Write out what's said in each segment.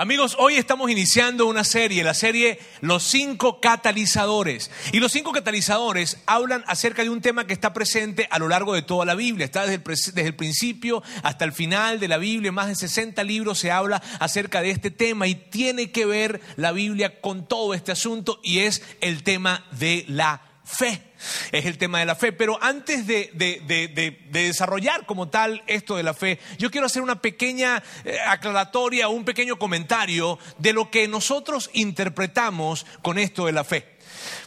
Amigos, hoy estamos iniciando una serie, la serie Los cinco catalizadores. Y los cinco catalizadores hablan acerca de un tema que está presente a lo largo de toda la Biblia. Está desde el, principio hasta el final de la Biblia. Más de 60 libros se habla acerca de este tema y tiene que ver la Biblia con todo este asunto y es el tema de la fe. Es el tema de la fe. Pero antes de, desarrollar como tal esto de la fe, yo quiero hacer una pequeña eh, aclaratoria, un pequeño comentario de lo que nosotros interpretamos con esto de la fe.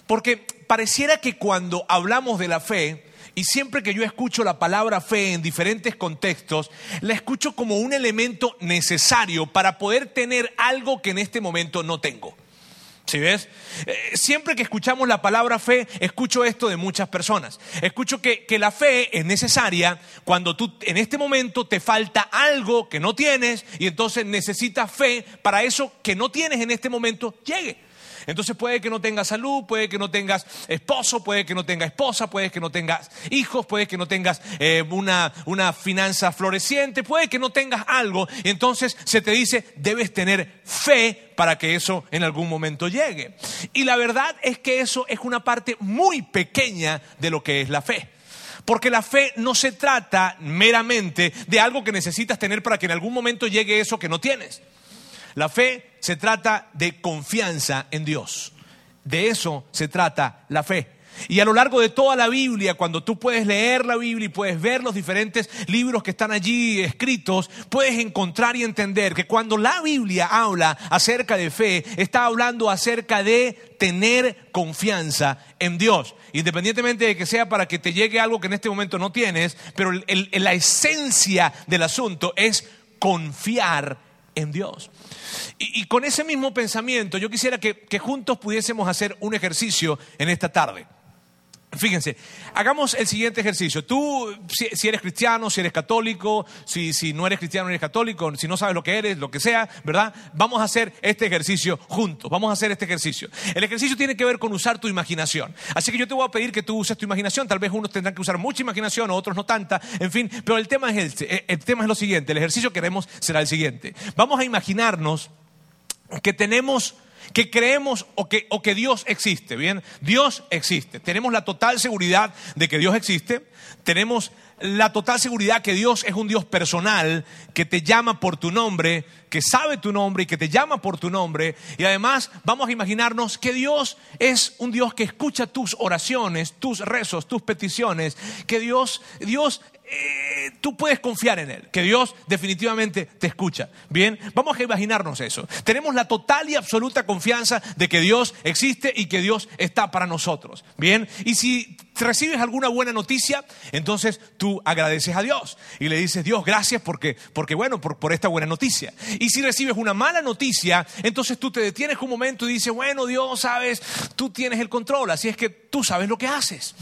Porque pareciera que cuando hablamos de la fe, y siempre que yo escucho la palabra fe en diferentes contextos, la escucho como un elemento necesario para poder tener algo que en este momento no tengo. ¿Sí ves? Eh, siempre que escuchamos la palabra fe, escucho esto de muchas personas. Escucho que, que, la fe es necesaria cuando tú en este momento te falta algo que no tienes y entonces necesitas fe para eso que no tienes en este momento llegue. Entonces puede que no tengas salud, puede que no tengas esposo, puede que no tengas esposa, puede que no tengas hijos, puede que no tengas eh, una, una finanza floreciente, puede que no tengas algo. Entonces se te dice, debes tener fe para que eso en algún momento llegue. Y la verdad es que eso es una parte muy pequeña de lo que es la fe. Porque la fe no se trata meramente de algo que necesitas tener para que en algún momento llegue eso que no tienes. La fe se trata de confianza en Dios. De eso se trata la fe. Y a lo largo de toda la Biblia, cuando tú puedes leer la Biblia y puedes ver los diferentes libros que están allí escritos, puedes encontrar y entender que cuando la Biblia habla acerca de fe, está hablando acerca de tener confianza en Dios. Independientemente de que sea para que te llegue algo que en este momento no tienes, pero la esencia del asunto es confiar en Dios. Y, con ese mismo pensamiento, yo quisiera que, juntos pudiésemos hacer un ejercicio en esta tarde. Fíjense, hagamos el siguiente ejercicio. Tú, si, eres cristiano, si eres católico, si, no eres cristiano, eres católico, si no sabes lo que eres, lo que sea, ¿verdad? Vamos a hacer este ejercicio juntos. Vamos a hacer este ejercicio. El ejercicio tiene que ver con usar tu imaginación. Así que yo te voy a pedir que tú uses tu imaginación. Tal vez unos tendrán que usar mucha imaginación, otros no tanta. En fin, pero el tema es, este, el tema es lo siguiente. El ejercicio que haremos será el siguiente. Vamos a imaginarnos que tenemos que creemos o que, o que Dios existe, ¿bien? Dios existe. Tenemos la total seguridad de que Dios existe. Tenemos la total seguridad que Dios es un Dios personal, que te llama por tu nombre, que sabe tu nombre y que te llama por tu nombre. Y además vamos a imaginarnos que Dios es un Dios que escucha tus oraciones, tus rezos, tus peticiones, que Dios, Dios eh, tú puedes confiar en Él, que Dios definitivamente te escucha. Bien, vamos a imaginarnos eso. Tenemos la total y absoluta confianza de que Dios existe y que Dios está para nosotros. Bien, y si recibes alguna buena noticia, entonces tú agradeces a Dios y le dices, Dios, gracias porque, porque bueno, por, por, esta buena noticia. Y si recibes una mala noticia, entonces tú te detienes un momento y dices, bueno, Dios, sabes, tú tienes el control, así es que tú sabes lo que haces.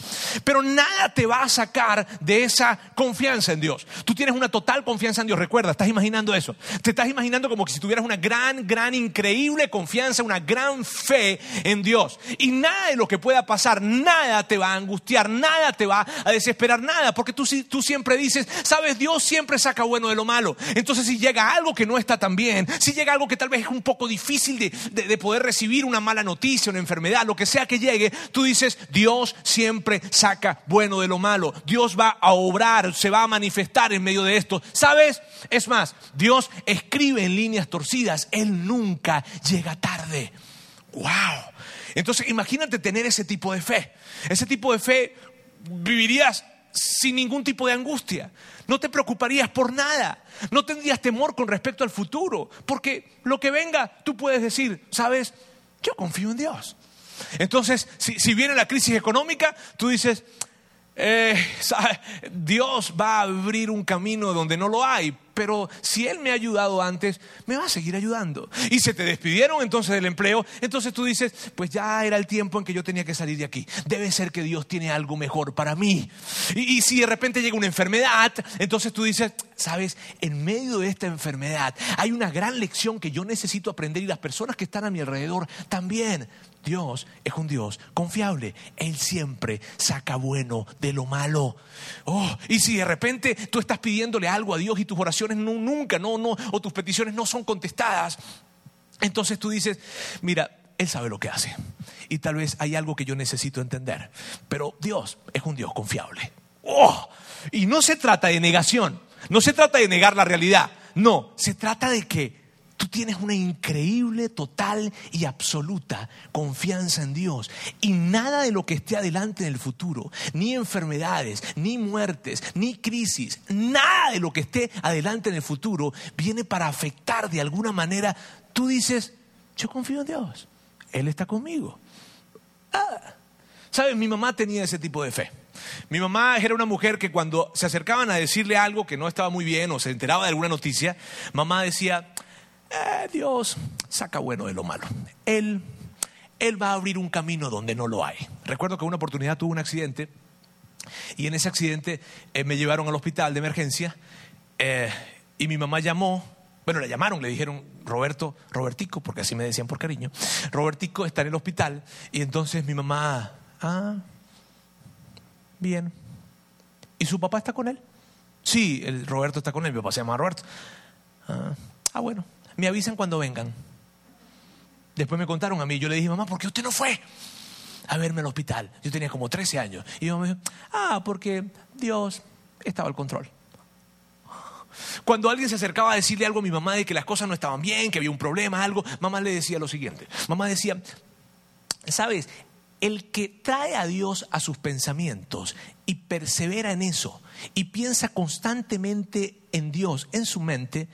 Pero nada te va a sacar de esa confianza en Dios. Tú tienes una total confianza en Dios, recuerda, estás imaginando eso. Te estás imaginando como que si tuvieras una gran, gran, increíble confianza, una gran fe en Dios. Y nada de lo que pueda pasar, nada te va a angustiar nada te va a desesperar, nada, porque tú, tú siempre dices, sabes, Dios siempre saca bueno de lo malo. Entonces si llega algo que no está tan bien, si llega algo que tal vez es un poco difícil de, de poder recibir una mala noticia, una enfermedad, lo que sea que llegue, tú dices, Dios siempre saca bueno de lo malo. Dios va a obrar, se va a manifestar en medio de esto. ¿Sabes? Es más, Dios escribe en líneas torcidas, Él nunca llega tarde. ¡Wow! Entonces imagínate tener ese tipo de fe. Ese tipo de fe vivirías sin ningún tipo de angustia. No te preocuparías por nada. No tendrías temor con respecto al futuro. Porque lo que venga, tú puedes decir, sabes, yo confío en Dios. Entonces, si, viene la crisis económica, tú dices, eh, Dios va a abrir un camino donde no lo hay, pero si Él me ha ayudado antes, me va a seguir ayudando. Y se te despidieron entonces del empleo, entonces tú dices, pues ya era el tiempo en que yo tenía que salir de aquí. Debe ser que Dios tiene algo mejor para mí. Y, y si de repente llega una enfermedad, entonces tú dices, sabes, en medio de esta enfermedad hay una gran lección que yo necesito aprender y las personas que están a mi alrededor también. Dios es un Dios confiable. Él siempre saca bueno de lo malo. Oh, y si de repente tú estás pidiéndole algo a Dios y tus oraciones no, nunca, no, no, o tus peticiones no son contestadas, Entonces tú dices, mira, Él sabe lo que hace. Y tal vez hay algo que yo necesito entender. Pero Dios es un Dios confiable. ¡Oh! Y no se trata de negación. No se trata de negar la realidad. No, se trata de que tú tienes una increíble, total y absoluta confianza en Dios. Y nada de lo que esté adelante en el futuro, ni enfermedades, ni muertes, ni crisis, nada de lo que esté adelante en el futuro viene para afectar de alguna manera. Tú dices, yo confío en Dios, Él está conmigo. Ah. ¿Sabes? Mi mamá tenía ese tipo de fe. Mi mamá era una mujer que cuando se acercaban a decirle algo que no estaba muy bien o se enteraba de alguna noticia, mamá decía, eh, Dios saca bueno de lo malo. Él, él va a abrir un camino donde no lo hay. Recuerdo que una oportunidad tuve un accidente y en ese accidente eh, me llevaron al hospital de emergencia eh, y mi mamá llamó, bueno, le llamaron, le dijeron, Roberto, Robertico, porque así me decían por cariño, Robertico está en el hospital y entonces mi mamá, ah, bien. ¿Y su papá está con él? Sí, el Roberto está con él, mi papá se llama Roberto. Ah, ah, bueno, me avisan cuando vengan. Después me contaron a mí, yo le dije, mamá, ¿por qué usted no fue a verme al hospital? Yo tenía como 13 años. Y mamá me dijo, ah, porque Dios estaba al control. Cuando alguien se acercaba a decirle algo a mi mamá de que las cosas no estaban bien, que había un problema, algo, mamá le decía lo siguiente. Mamá decía, ¿sabes? El que trae a Dios a sus pensamientos y persevera en eso y piensa constantemente en Dios, en su mente,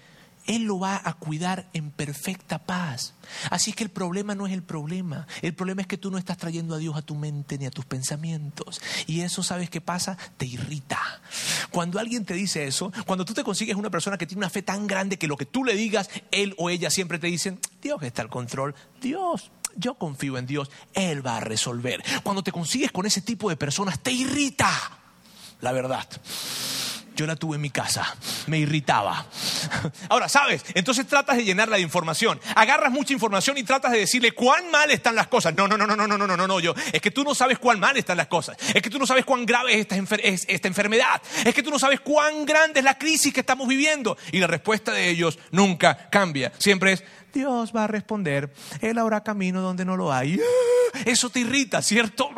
Él lo va a cuidar en perfecta paz. Así que el problema no es el problema. El problema es que tú no estás trayendo a Dios a tu mente ni a tus pensamientos. Y eso, ¿sabes qué pasa? Te irrita. Cuando alguien te dice eso, cuando tú te consigues una persona que tiene una fe tan grande que lo que tú le digas, él o ella siempre te dicen, Dios está al control. Dios yo confío en Dios, Él va a resolver. Cuando te consigues con ese tipo de personas, te irrita, la verdad. Yo la tuve en mi casa, me irritaba. Ahora, ¿sabes? Entonces tratas de llenarla de información. Agarras mucha información y tratas de decirle cuán mal están las cosas. No, no, no, no, no, no, no, no, no, yo. Es que tú no sabes cuán mal están las cosas. Es que tú no sabes cuán grave es esta, es esta enfermedad. Es que tú no sabes cuán grande es la crisis que estamos viviendo. Y la respuesta de ellos nunca cambia. Siempre es, Dios va a responder, Él habrá camino donde no lo hay. Eso te irrita, ¿cierto?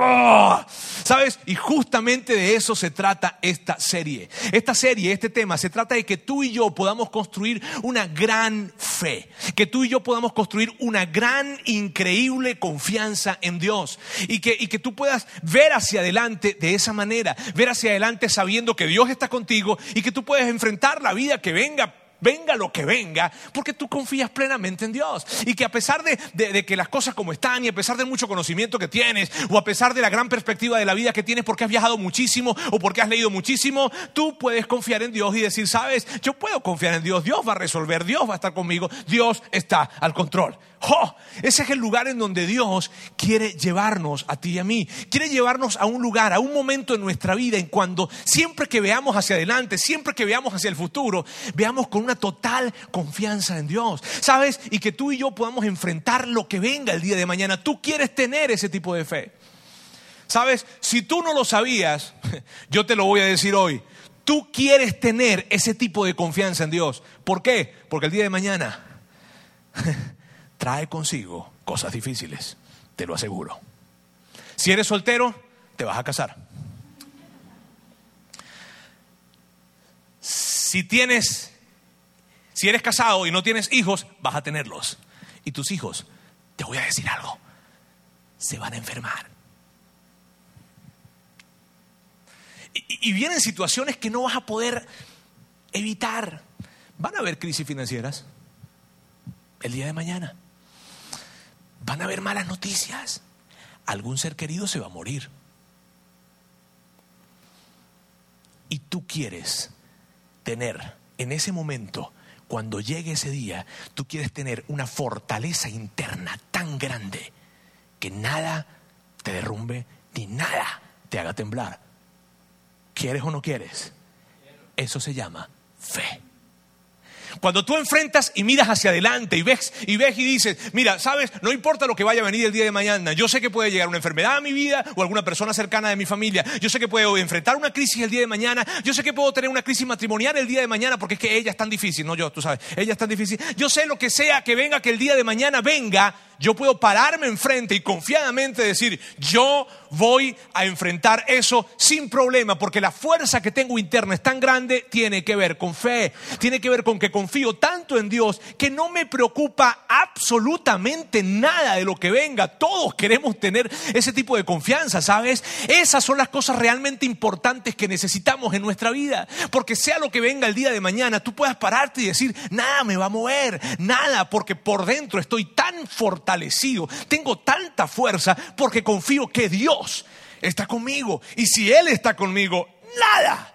¿Sabes? Y justamente de eso se trata esta serie. Esta serie, este tema, se trata de que tú y yo podamos construir una gran fe, que tú y yo podamos construir una gran, increíble confianza en Dios y que, y que tú puedas ver hacia adelante de esa manera, ver hacia adelante sabiendo que Dios está contigo y que tú puedes enfrentar la vida que venga venga lo que venga, porque tú confías plenamente en Dios. Y que a pesar de, que las cosas como están y a pesar del mucho conocimiento que tienes, o a pesar de la gran perspectiva de la vida que tienes porque has viajado muchísimo o porque has leído muchísimo, tú puedes confiar en Dios y decir, sabes, yo puedo confiar en Dios, Dios va a resolver, Dios va a estar conmigo, Dios está al control. Ese es el lugar en donde Dios quiere llevarnos a ti y a mí. Quiere llevarnos a un lugar, a un momento en nuestra vida en cuando siempre que veamos hacia adelante, siempre que veamos hacia el futuro, veamos con una total confianza en Dios. ¿Sabes? Y que tú y yo podamos enfrentar lo que venga el día de mañana. Tú quieres tener ese tipo de fe. ¿Sabes? Si tú no lo sabías, yo te lo voy a decir hoy. Tú quieres tener ese tipo de confianza en Dios. ¿Por qué? Porque el día de mañana trae consigo cosas difíciles, te lo aseguro. Si eres soltero, te vas a casar. Si tienes, si eres casado y no tienes hijos, vas a tenerlos. Y tus hijos, te voy a decir algo, se van a enfermar. Y, y vienen situaciones que no vas a poder evitar. Van a haber crisis financieras el día de mañana van a haber malas noticias. Algún ser querido se va a morir. Y tú quieres tener en ese momento, cuando llegue ese día, tú quieres tener una fortaleza interna tan grande que nada te derrumbe ni nada te haga temblar. ¿Quieres o no quieres? Eso se llama fe. Cuando tú enfrentas y miras hacia adelante y ves y ves y dices, mira, sabes, no importa lo que vaya a venir el día de mañana, yo sé que puede llegar una enfermedad a mi vida o alguna persona cercana de mi familia, yo sé que puedo enfrentar una crisis el día de mañana, yo sé que puedo tener una crisis matrimonial el día de mañana porque es que ella es tan difícil, no yo, tú sabes, ella es tan difícil. Yo sé lo que sea que venga, que el día de mañana venga, yo puedo pararme enfrente y confiadamente decir, yo voy a enfrentar eso sin problema, porque la fuerza que tengo interna es tan grande, tiene que ver con fe, tiene que ver con que confío tanto en Dios que no me preocupa absolutamente nada de lo que venga. Todos queremos tener ese tipo de confianza, ¿sabes? Esas son las cosas realmente importantes que necesitamos en nuestra vida, porque sea lo que venga el día de mañana, tú puedas pararte y decir, nada me va a mover, nada, porque por dentro estoy tan fortalecido, tengo tanta fuerza, porque confío que Dios está conmigo. Y si Él está conmigo, nada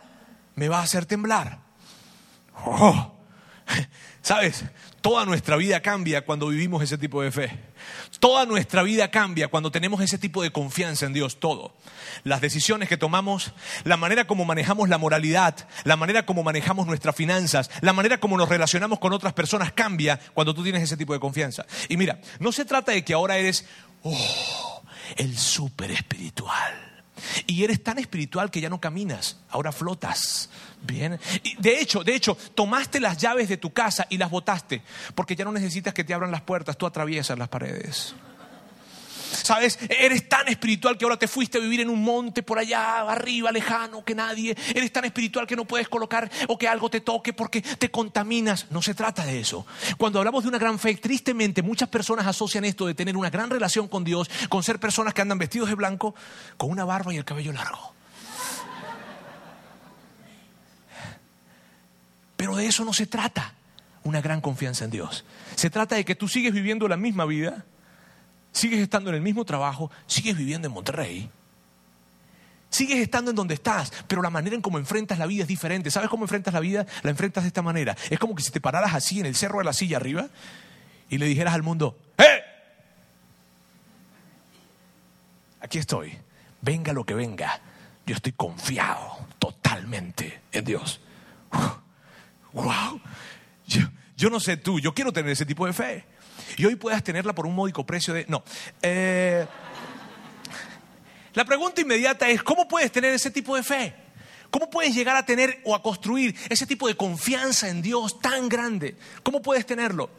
me va a hacer temblar. Oh. ¿Sabes? Toda nuestra vida cambia cuando vivimos ese tipo de fe. Toda nuestra vida cambia cuando tenemos ese tipo de confianza en Dios, todo. Las decisiones que tomamos, la manera como manejamos la moralidad, la manera como manejamos nuestras finanzas, la manera como nos relacionamos con otras personas cambia cuando tú tienes ese tipo de confianza. Y mira, no se trata de que ahora eres oh, el súper espiritual. Y eres tan espiritual que ya no caminas, ahora flotas. Bien. de hecho, de hecho, tomaste las llaves de tu casa y las botaste, porque ya no necesitas que te abran las puertas, tú atraviesas las paredes. ¿Sabes? Eres tan espiritual que ahora te fuiste a vivir en un monte por allá, arriba, lejano, que nadie. Eres tan espiritual que no puedes colocar o que algo te toque porque te contaminas. No se trata de eso. Cuando hablamos de una gran fe, tristemente muchas personas asocian esto de tener una gran relación con Dios, con ser personas que andan vestidos de blanco, con una barba y el cabello largo. Pero de eso no se trata una gran confianza en Dios. Se trata de que tú sigues viviendo la misma vida, sigues estando en el mismo trabajo, sigues viviendo en Monterrey, sigues estando en donde estás, pero la manera en cómo enfrentas la vida es diferente. ¿Sabes cómo enfrentas la vida? La enfrentas de esta manera. Es como que si te pararas así en el cerro de la silla arriba y le dijeras al mundo, ¡eh! Aquí estoy, venga lo que venga, yo estoy confiado totalmente en Dios wow, yo, no sé tú, yo quiero tener ese tipo de fe. Y hoy puedas tenerla por un módico precio de... No. Eh, la pregunta inmediata es, ¿cómo puedes tener ese tipo de fe? ¿Cómo puedes llegar a tener o a construir ese tipo de confianza en Dios tan grande? ¿Cómo puedes tenerlo?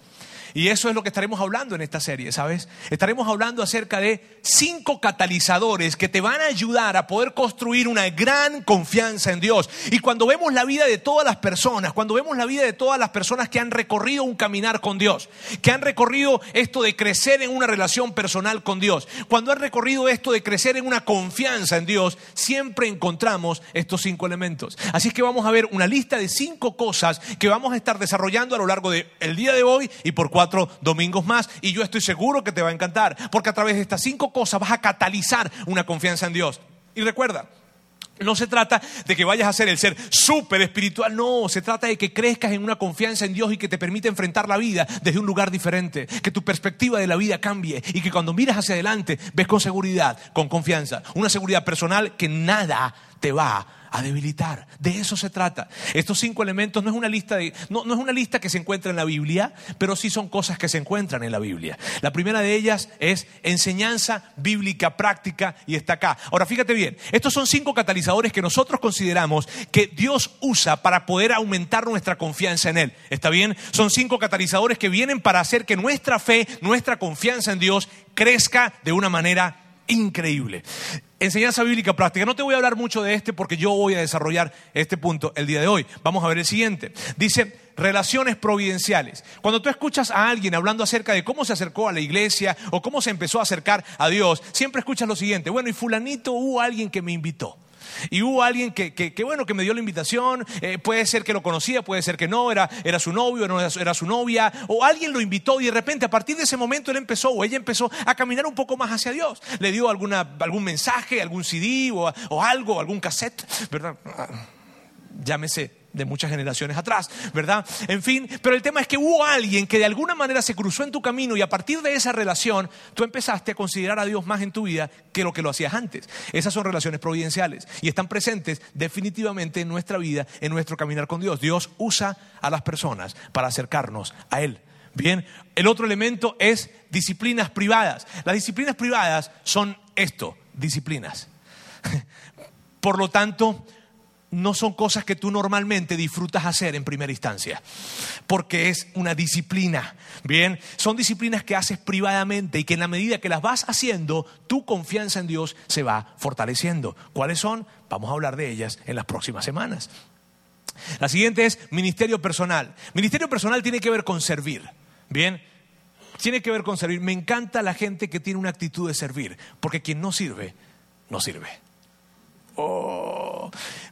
Y eso es lo que estaremos hablando en esta serie, ¿sabes? Estaremos hablando acerca de cinco catalizadores que te van a ayudar a poder construir una gran confianza en Dios. Y cuando vemos la vida de todas las personas, cuando vemos la vida de todas las personas que han recorrido un caminar con Dios, que han recorrido esto de crecer en una relación personal con Dios, cuando han recorrido esto de crecer en una confianza en Dios, siempre encontramos estos cinco elementos. Así es que vamos a ver una lista de cinco cosas que vamos a estar desarrollando a lo largo del día de hoy y por cuatro cuatro domingos más y yo estoy seguro que te va a encantar, porque a través de estas cinco cosas vas a catalizar una confianza en Dios. Y recuerda, no se trata de que vayas a ser el ser súper espiritual, no, se trata de que crezcas en una confianza en Dios y que te permita enfrentar la vida desde un lugar diferente, que tu perspectiva de la vida cambie y que cuando miras hacia adelante ves con seguridad, con confianza, una seguridad personal que nada te va a debilitar. De eso se trata. Estos cinco elementos no es una lista de, no, no es una lista que se encuentra en la Biblia, pero sí son cosas que se encuentran en la Biblia. La primera de ellas es enseñanza bíblica práctica y está acá. Ahora fíjate bien, estos son cinco catalizadores que nosotros consideramos que Dios usa para poder aumentar nuestra confianza en Él. ¿Está bien? Son cinco catalizadores que vienen para hacer que nuestra fe, nuestra confianza en Dios crezca de una manera increíble. Enseñanza bíblica práctica. No te voy a hablar mucho de este porque yo voy a desarrollar este punto el día de hoy. Vamos a ver el siguiente. Dice relaciones providenciales. Cuando tú escuchas a alguien hablando acerca de cómo se acercó a la iglesia o cómo se empezó a acercar a Dios, siempre escuchas lo siguiente. Bueno, y fulanito hubo alguien que me invitó. Y hubo alguien que, bueno, que me dio la invitación, eh, puede ser que lo conocía, puede ser que no, era, era su novio, no era, su novia, o alguien lo invitó y de repente a partir de ese momento él empezó o ella empezó a caminar un poco más hacia Dios. Le dio alguna, algún mensaje, algún CD o, o algo, algún cassette, ¿verdad? Ah, llámese de muchas generaciones atrás, ¿verdad? En fin, pero el tema es que hubo alguien que de alguna manera se cruzó en tu camino y a partir de esa relación tú empezaste a considerar a Dios más en tu vida que lo que lo hacías antes. Esas son relaciones providenciales y están presentes definitivamente en nuestra vida, en nuestro caminar con Dios. Dios usa a las personas para acercarnos a Él. Bien, el otro elemento es disciplinas privadas. Las disciplinas privadas son esto, disciplinas. Por lo tanto, no son cosas que tú normalmente disfrutas hacer en primera instancia, porque es una disciplina. Bien, son disciplinas que haces privadamente y que en la medida que las vas haciendo, tu confianza en Dios se va fortaleciendo. ¿Cuáles son? Vamos a hablar de ellas en las próximas semanas. La siguiente es ministerio personal. Ministerio personal tiene que ver con servir. Bien, tiene que ver con servir. Me encanta la gente que tiene una actitud de servir, porque quien no sirve, no sirve. Oh,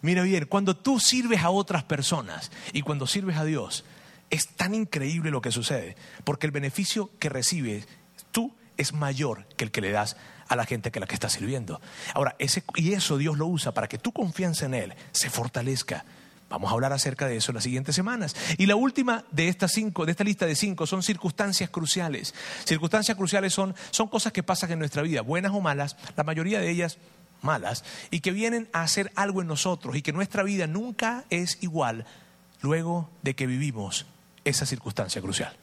mira bien, cuando tú sirves a otras personas y cuando sirves a Dios, es tan increíble lo que sucede, porque el beneficio que recibes tú es mayor que el que le das a la gente que la que está sirviendo. Ahora, ese, y eso Dios lo usa para que tu confianza en Él se fortalezca. Vamos a hablar acerca de eso en las siguientes semanas. Y la última de estas cinco, de esta lista de cinco, son circunstancias cruciales. Circunstancias cruciales son, son cosas que pasan en nuestra vida, buenas o malas, la mayoría de ellas malas, y que vienen a hacer algo en nosotros y que nuestra vida nunca es igual luego de que vivimos esa circunstancia crucial.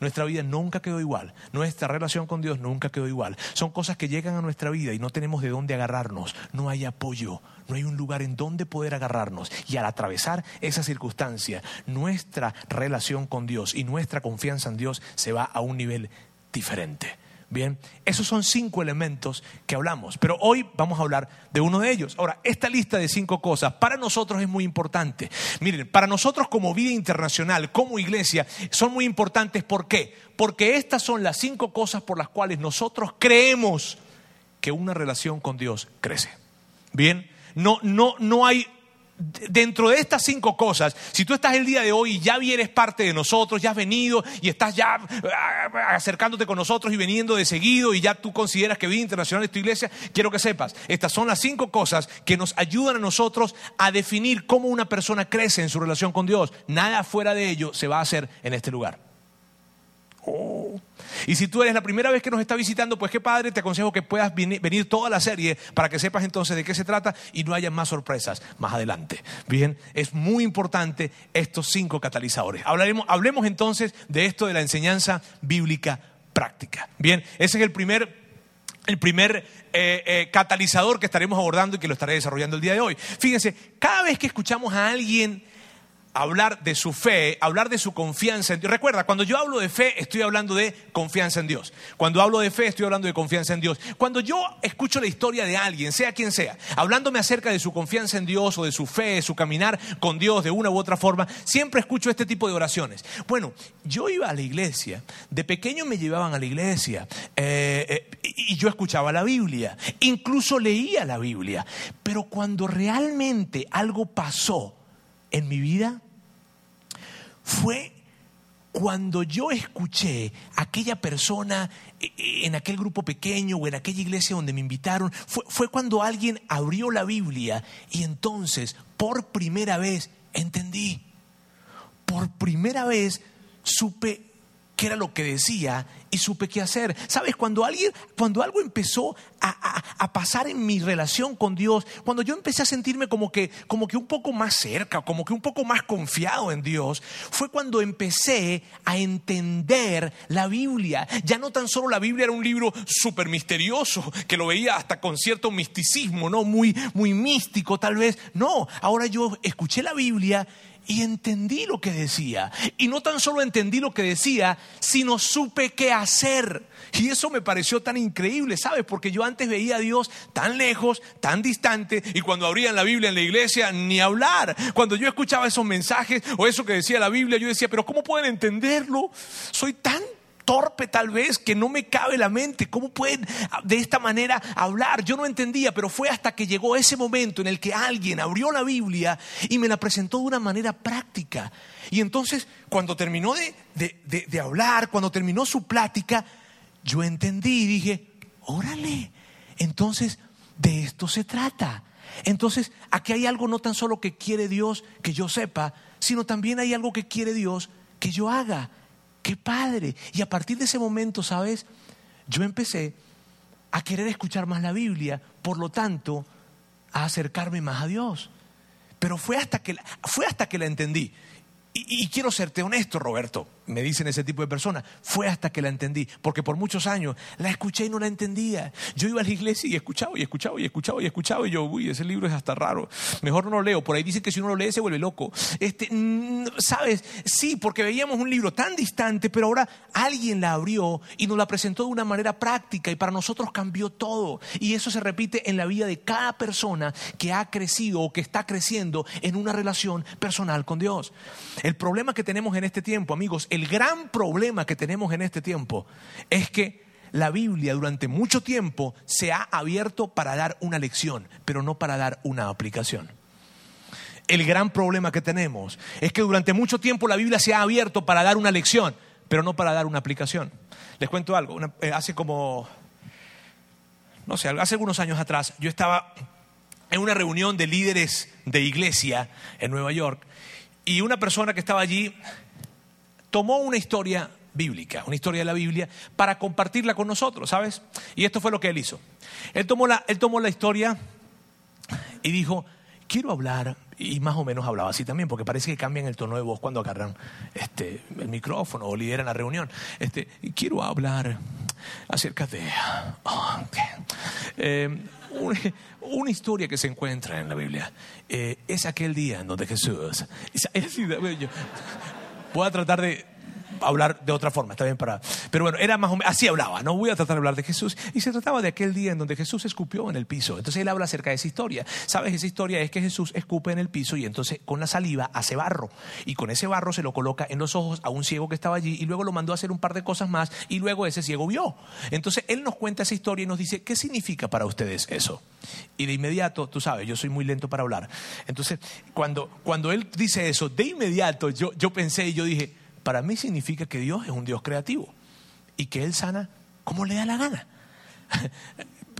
Nuestra vida nunca quedó igual. Nuestra relación con Dios nunca quedó igual. Son cosas que llegan a nuestra vida y no tenemos de dónde agarrarnos. No hay apoyo, no hay un lugar en donde poder agarrarnos. Y al atravesar esa circunstancia, nuestra relación con Dios y nuestra confianza en Dios se va a un nivel diferente. Bien, esos son cinco elementos que hablamos, pero hoy vamos a hablar de uno de ellos. Ahora, esta lista de cinco cosas para nosotros es muy importante. Miren, para nosotros como vida internacional, como iglesia, son muy importantes. ¿Por qué? Porque estas son las cinco cosas por las cuales nosotros creemos que una relación con Dios crece. Bien, no, no, no hay dentro de estas cinco cosas, si tú estás el día de hoy y ya vienes parte de nosotros, ya has venido y estás ya ah, acercándote con nosotros y veniendo de seguido y ya tú consideras que Vida Internacional es tu iglesia, quiero que sepas, estas son las cinco cosas que nos ayudan a nosotros a definir cómo una persona crece en su relación con Dios. Nada fuera de ello se va a hacer en este lugar. Oh. Y si tú eres la primera vez que nos está visitando, pues qué padre, te aconsejo que puedas venir toda la serie para que sepas entonces de qué se trata y no haya más sorpresas más adelante. Bien, es muy importante estos cinco catalizadores. Hablaremos, hablemos entonces de esto de la enseñanza bíblica práctica. Bien, ese es el primer el primer eh, eh, catalizador que estaremos abordando y que lo estaré desarrollando el día de hoy. Fíjense, cada vez que escuchamos a alguien hablar de su fe, hablar de su confianza en Dios. Recuerda, cuando yo hablo de fe, estoy hablando de confianza en Dios. Cuando hablo de fe, estoy hablando de confianza en Dios. Cuando yo escucho la historia de alguien, sea quien sea, hablándome acerca de su confianza en Dios o de su fe, su caminar con Dios de una u otra forma, siempre escucho este tipo de oraciones. Bueno, yo iba a la iglesia, de pequeño me llevaban a la iglesia eh, eh, y yo escuchaba la Biblia, incluso leía la Biblia, pero cuando realmente algo pasó en mi vida, fue cuando yo escuché a aquella persona eh, eh, en aquel grupo pequeño o en aquella iglesia donde me invitaron, fue, fue, cuando alguien abrió la Biblia y entonces por primera vez entendí, por primera vez supe qué era lo que decía y supe qué hacer. ¿Sabes? Cuando, alguien, cuando algo empezó a, a, pasar en mi relación con Dios, cuando yo empecé a sentirme como que, como que un poco más cerca, como que un poco más confiado en Dios, fue cuando empecé a entender la Biblia. Ya no tan solo la Biblia era un libro súper misterioso, que lo veía hasta con cierto misticismo, ¿no? Muy, muy místico tal vez. No, ahora yo escuché la Biblia y entendí lo que decía. Y no tan solo entendí lo que decía, sino supe qué hacer. Y eso me pareció tan increíble, ¿sabes? Porque yo antes veía a Dios tan lejos, tan distante, y cuando abrían la Biblia en la iglesia, ni hablar. Cuando yo escuchaba esos mensajes o eso que decía la Biblia, yo decía, pero ¿cómo pueden entenderlo? Soy tan torpe tal vez que no me cabe la mente. ¿Cómo pueden de esta manera hablar? Yo no entendía, pero fue hasta que llegó ese momento en el que alguien abrió la Biblia y me la presentó de una manera práctica. Y entonces, cuando terminó de, de, hablar, cuando terminó su plática, yo entendí y dije, órale, entonces de esto se trata. Entonces, aquí hay algo no tan solo que quiere Dios que yo sepa, sino también hay algo que quiere Dios que yo haga. ¡Qué padre! Y a partir de ese momento, ¿sabes? Yo empecé a querer escuchar más la Biblia, por lo tanto, a acercarme más a Dios. Pero fue hasta que, fue hasta que la entendí. Y, y, quiero serte honesto, Roberto, me dicen ese tipo de personas, fue hasta que la entendí, porque por muchos años la escuché y no la entendía. Yo iba a la iglesia y escuchaba y escuchaba y escuchaba y escuchaba y yo, uy, ese libro es hasta raro, mejor no lo leo, por ahí dicen que si uno lo lee se vuelve loco. Este, ¿Sabes? Sí, porque veíamos un libro tan distante, pero ahora alguien la abrió y nos la presentó de una manera práctica y para nosotros cambió todo. Y eso se repite en la vida de cada persona que ha crecido o que está creciendo en una relación personal con Dios. El problema que tenemos en este tiempo, amigos, el gran problema que tenemos en este tiempo es que la Biblia durante mucho tiempo se ha abierto para dar una lección, pero no para dar una aplicación. El gran problema que tenemos es que durante mucho tiempo la Biblia se ha abierto para dar una lección, pero no para dar una aplicación. Les cuento algo, eh, hace como, no sé, hace algunos años atrás yo estaba en una reunión de líderes de iglesia en Nueva York y una persona que estaba allí tomó una historia bíblica, una historia de la Biblia, para compartirla con nosotros, ¿sabes? Y esto fue lo que él hizo. Él tomó la, él tomó la historia y dijo, quiero hablar, y más o menos hablaba así también, porque parece que cambian el tono de voz cuando agarran este, el micrófono o lideran la reunión. Este, quiero hablar acerca de oh, eh, una, historia que se encuentra en la Biblia. Eh, es aquel día en donde Jesús... Es, es, voy a tratar de hablar de otra forma, está bien para. Pero bueno, era más o menos, así hablaba, no voy a tratar de hablar de Jesús. Y se trataba de aquel día en donde Jesús escupió en el piso. Entonces él habla acerca de esa historia. ¿Sabes? Esa historia es que Jesús escupe en el piso y entonces con la saliva hace barro. Y con ese barro se lo coloca en los ojos a un ciego que estaba allí y luego lo mandó a hacer un par de cosas más y luego ese ciego vio. Entonces él nos cuenta esa historia y nos dice, ¿qué significa para ustedes eso? Y de inmediato, tú sabes, yo soy muy lento para hablar. Entonces, cuando, cuando él dice eso, de inmediato yo, yo pensé y yo dije, para mí significa que Dios es un Dios creativo y que Él sana como le da la gana.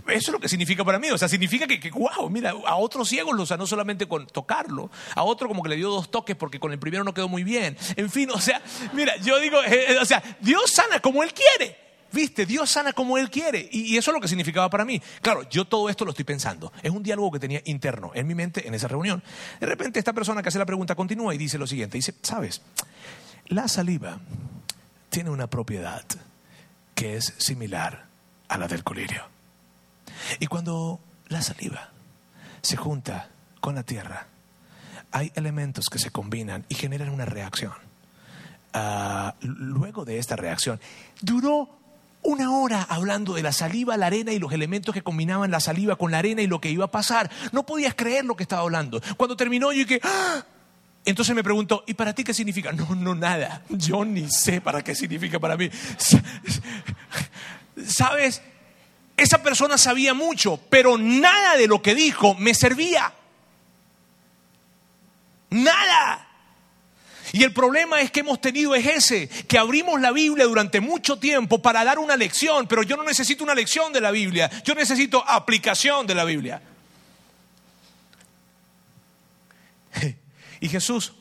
Eso es lo que significa para mí. O sea, significa que, wow, mira, a otro ciego lo sanó solamente con tocarlo. A otro como que le dio dos toques porque con el primero no quedó muy bien. En fin, o sea, mira, yo digo, eh, eh, o sea, Dios sana como Él quiere. Viste, Dios sana como Él quiere. Y, y eso es lo que significaba para mí. Claro, yo todo esto lo estoy pensando. Es un diálogo que tenía interno en mi mente en esa reunión. De repente esta persona que hace la pregunta continúa y dice lo siguiente. Dice, ¿sabes? La saliva tiene una propiedad que es similar a la del colirio. Y cuando la saliva se junta con la tierra, hay elementos que se combinan y generan una reacción. Uh, luego de esta reacción, duró una hora hablando de la saliva, la arena y los elementos que combinaban la saliva con la arena y lo que iba a pasar. No podías creer lo que estaba hablando. Cuando terminó, yo dije, ¡Ah! Entonces me pregunto, ¿y para ti qué significa? No, no, nada. Yo ni sé para qué significa para mí. ¿Sabes? Esa persona sabía mucho, pero nada de lo que dijo me servía. Nada. Y el problema es que hemos tenido es ese, que abrimos la Biblia durante mucho tiempo para dar una lección, pero yo no necesito una lección de la Biblia, yo necesito aplicación de la Biblia. Y Jesús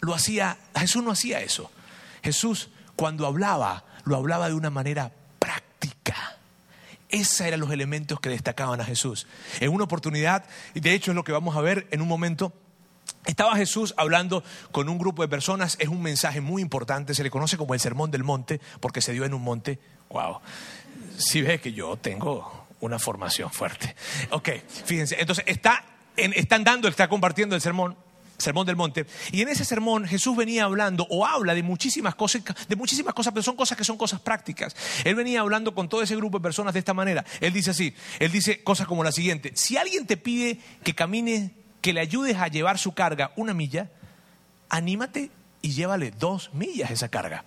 lo hacía, Jesús no hacía eso. Jesús cuando hablaba, lo hablaba de una manera práctica. Esos eran los elementos que destacaban a Jesús. En una oportunidad, y de hecho es lo que vamos a ver en un momento, estaba Jesús hablando con un grupo de personas, es un mensaje muy importante, se le conoce como el Sermón del Monte, porque se dio en un monte. Wow. Si ves que yo tengo una formación fuerte. Ok, fíjense, entonces está, están dando, está compartiendo el sermón Sermón del Monte. Y en ese sermón Jesús venía hablando o habla de muchísimas cosas, de muchísimas cosas, pero son cosas que son cosas prácticas. Él venía hablando con todo ese grupo de personas de esta manera. Él dice así, él dice cosas como la siguiente, si alguien te pide que camine, que le ayudes a llevar su carga una milla, anímate y llévale dos millas esa carga.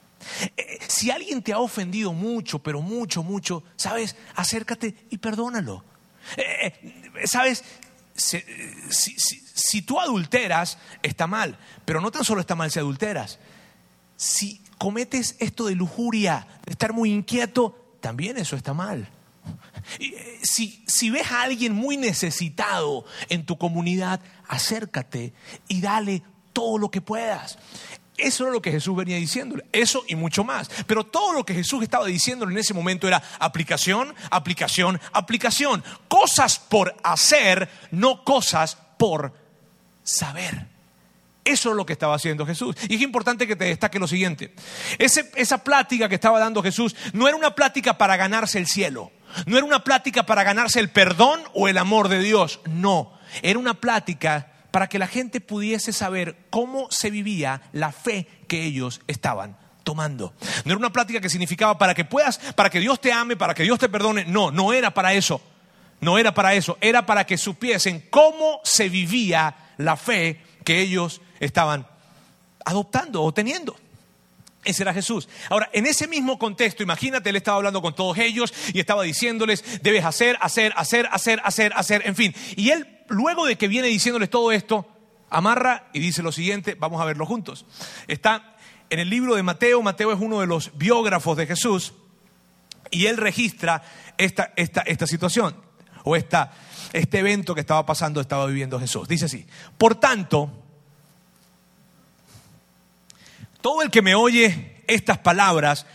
Eh, si alguien te ha ofendido mucho, pero mucho, mucho, sabes, acércate y perdónalo. Eh, eh, sabes, si, si, tú adulteras, está mal, pero no tan solo está mal si adulteras. Si cometes esto de lujuria, de estar muy inquieto, también eso está mal. eh, si, si ves a alguien muy necesitado en tu comunidad, acércate y dale todo lo que puedas. Eso era lo que Jesús venía diciéndole, eso y mucho más. Pero todo lo que Jesús estaba diciéndole en ese momento era aplicación, aplicación, aplicación. Cosas por hacer, no cosas por saber. Eso es lo que estaba haciendo Jesús. Y es importante que te destaque lo siguiente. esa plática que estaba dando Jesús no era una plática para ganarse el cielo. No era una plática para ganarse el perdón o el amor de Dios. No. Era una plática para que la gente pudiese saber cómo se vivía la fe que ellos estaban tomando. No era una plática que significaba para que puedas, para que Dios te ame, para que Dios te perdone. No, no era para eso. No era para eso. Era para que supiesen cómo se vivía la fe que ellos estaban adoptando o teniendo. Ese era Jesús. Ahora, en ese mismo contexto, imagínate, él estaba hablando con todos ellos y estaba diciéndoles, debes hacer, hacer, hacer, hacer, hacer, hacer, en fin. Y él luego de que viene diciéndoles todo esto, amarra y dice lo siguiente, vamos a verlo juntos. Está en el libro de Mateo, Mateo es uno de los biógrafos de Jesús, y él registra esta, esta, esta situación, o esta, este evento que estaba pasando, estaba viviendo Jesús. Dice así, por tanto, todo el que me oye estas palabras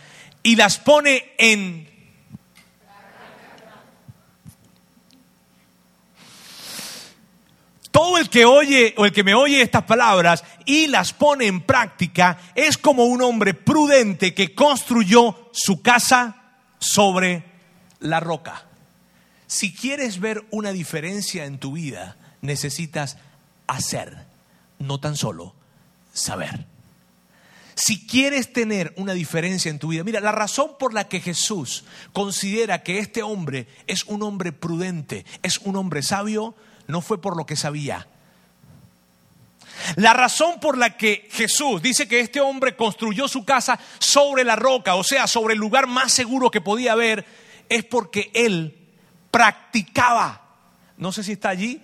y las pone en Todo el que oye o el que me oye estas palabras y las pone en práctica es como un hombre prudente que construyó su casa sobre la roca. Si quieres ver una diferencia en tu vida, necesitas hacer, no tan solo saber. Si quieres tener una diferencia en tu vida, mira, la razón por la que Jesús considera que este hombre es un hombre prudente, es un hombre sabio, no fue por lo que sabía. La razón por la que Jesús dice que este hombre construyó su casa sobre la roca, o sea, sobre el lugar más seguro que podía haber, es porque él practicaba. No sé si está allí,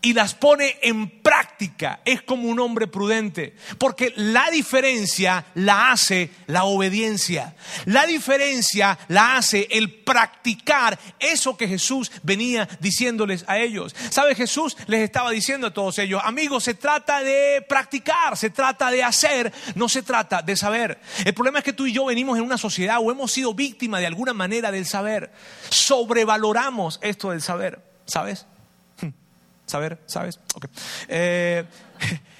y las pone en práctica, es como un hombre prudente, porque la diferencia la hace la obediencia, la diferencia la hace el practicar eso que Jesús venía diciéndoles a ellos. ¿Sabe? Jesús les estaba diciendo a todos ellos, amigos, se trata de practicar, se trata de hacer, no se trata de saber. El problema es que tú y yo venimos en una sociedad o hemos sido víctimas de alguna manera del saber, sobrevaloramos esto del saber, ¿sabes? Saber, ¿sabes? Eh,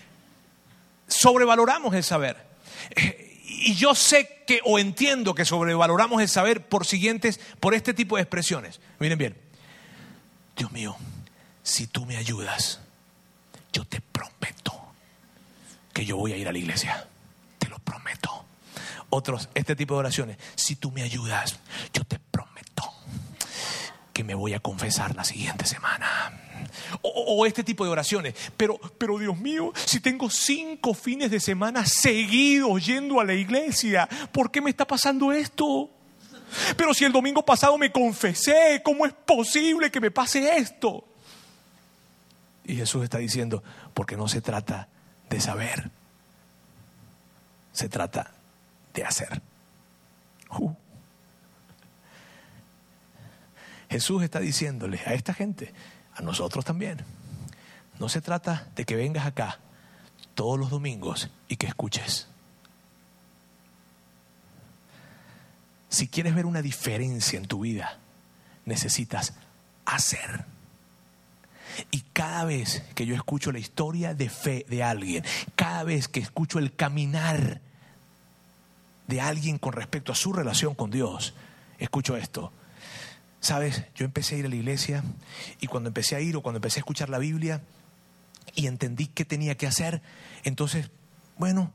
sobrevaloramos el saber. Y yo sé que o entiendo que sobrevaloramos el saber por siguientes, por este tipo de expresiones. Miren bien. Dios mío, si tú me ayudas, yo te prometo que yo voy a ir a la iglesia. Te lo prometo. Otros, este tipo de oraciones. Si tú me ayudas, yo te prometo que me voy a confesar la siguiente semana o, este tipo de oraciones. Pero, pero Dios mío, si tengo cinco fines de semana seguidos yendo a la iglesia, ¿por qué me está pasando esto? Pero si el domingo pasado me confesé, ¿cómo es posible que me pase esto? Y Jesús está diciendo, porque no se trata de saber, se trata de hacer. Uh. Jesús está diciéndole a esta gente, a nosotros también. No se trata de que vengas acá todos los domingos y que escuches. Si quieres ver una diferencia en tu vida, necesitas hacer. Y cada vez que yo escucho la historia de fe de alguien, cada vez que escucho el caminar de alguien con respecto a su relación con Dios, escucho esto. Sabes, yo empecé a ir a la iglesia y cuando empecé a ir o cuando empecé a escuchar la Biblia y entendí qué tenía que hacer, entonces, bueno,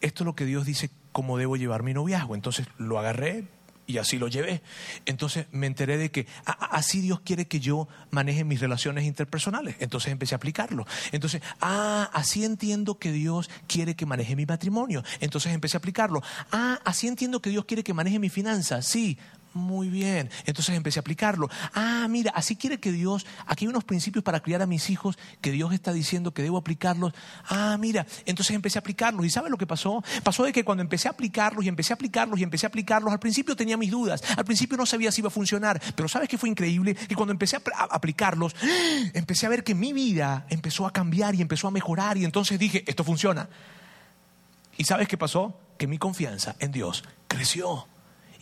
esto es lo que Dios dice cómo debo llevar mi noviazgo. Entonces lo agarré, y así lo llevé. Entonces me enteré de que así Dios quiere que yo maneje mis relaciones interpersonales. Entonces empecé a aplicarlo. Entonces, ah, así entiendo que Dios quiere que maneje mi matrimonio. Entonces empecé a aplicarlo. Ah, así entiendo que Dios quiere que maneje mi finanzas. Sí, muy bien. Entonces empecé a aplicarlo. Ah, mira, así quiere que Dios, aquí hay unos principios para criar a mis hijos que Dios está diciendo que debo aplicarlos. Ah, mira, entonces empecé a aplicarlos. ¿Y sabe lo que pasó? Pasó de que cuando empecé a aplicarlos y empecé a aplicarlos y empecé a aplicarlos, al principio tenía mis dudas, al principio no sabía si iba a funcionar, pero ¿sabes qué fue increíble? Que cuando empecé a, aplicarlos, empecé a ver que mi vida empezó a cambiar y empezó a mejorar y entonces dije, esto funciona. ¿Y sabes qué pasó? Que mi confianza en Dios creció.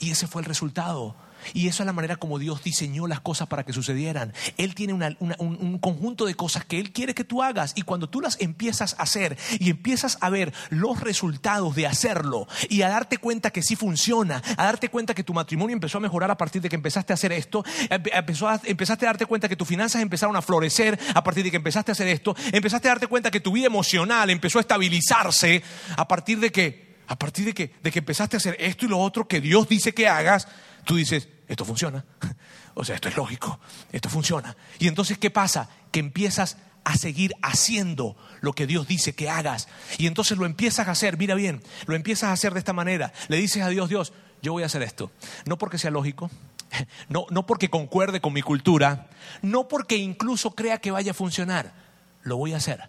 Y ese fue el resultado. Y esa es la manera como Dios diseñó las cosas para que sucedieran. Él tiene un, un, conjunto de cosas que Él quiere que tú hagas y cuando tú las empiezas a hacer y empiezas a ver los resultados de hacerlo y a darte cuenta que sí funciona, a darte cuenta que tu matrimonio empezó a mejorar a partir de que empezaste a hacer esto, empezó empezaste a darte cuenta que tus finanzas empezaron a florecer a partir de que empezaste a hacer esto, empezaste a darte cuenta que tu vida emocional empezó a estabilizarse a partir de que a partir de que, de que empezaste a hacer esto y lo otro que Dios dice que hagas, tú dices, esto funciona. O sea, esto es lógico, esto funciona. Y entonces, ¿qué pasa? Que empiezas a seguir haciendo lo que Dios dice que hagas. Y entonces lo empiezas a hacer, mira bien, lo empiezas a hacer de esta manera. Le dices a Dios, Dios, yo voy a hacer esto. No porque sea lógico, no, no porque concuerde con mi cultura, no porque incluso crea que vaya a funcionar. Lo voy a hacer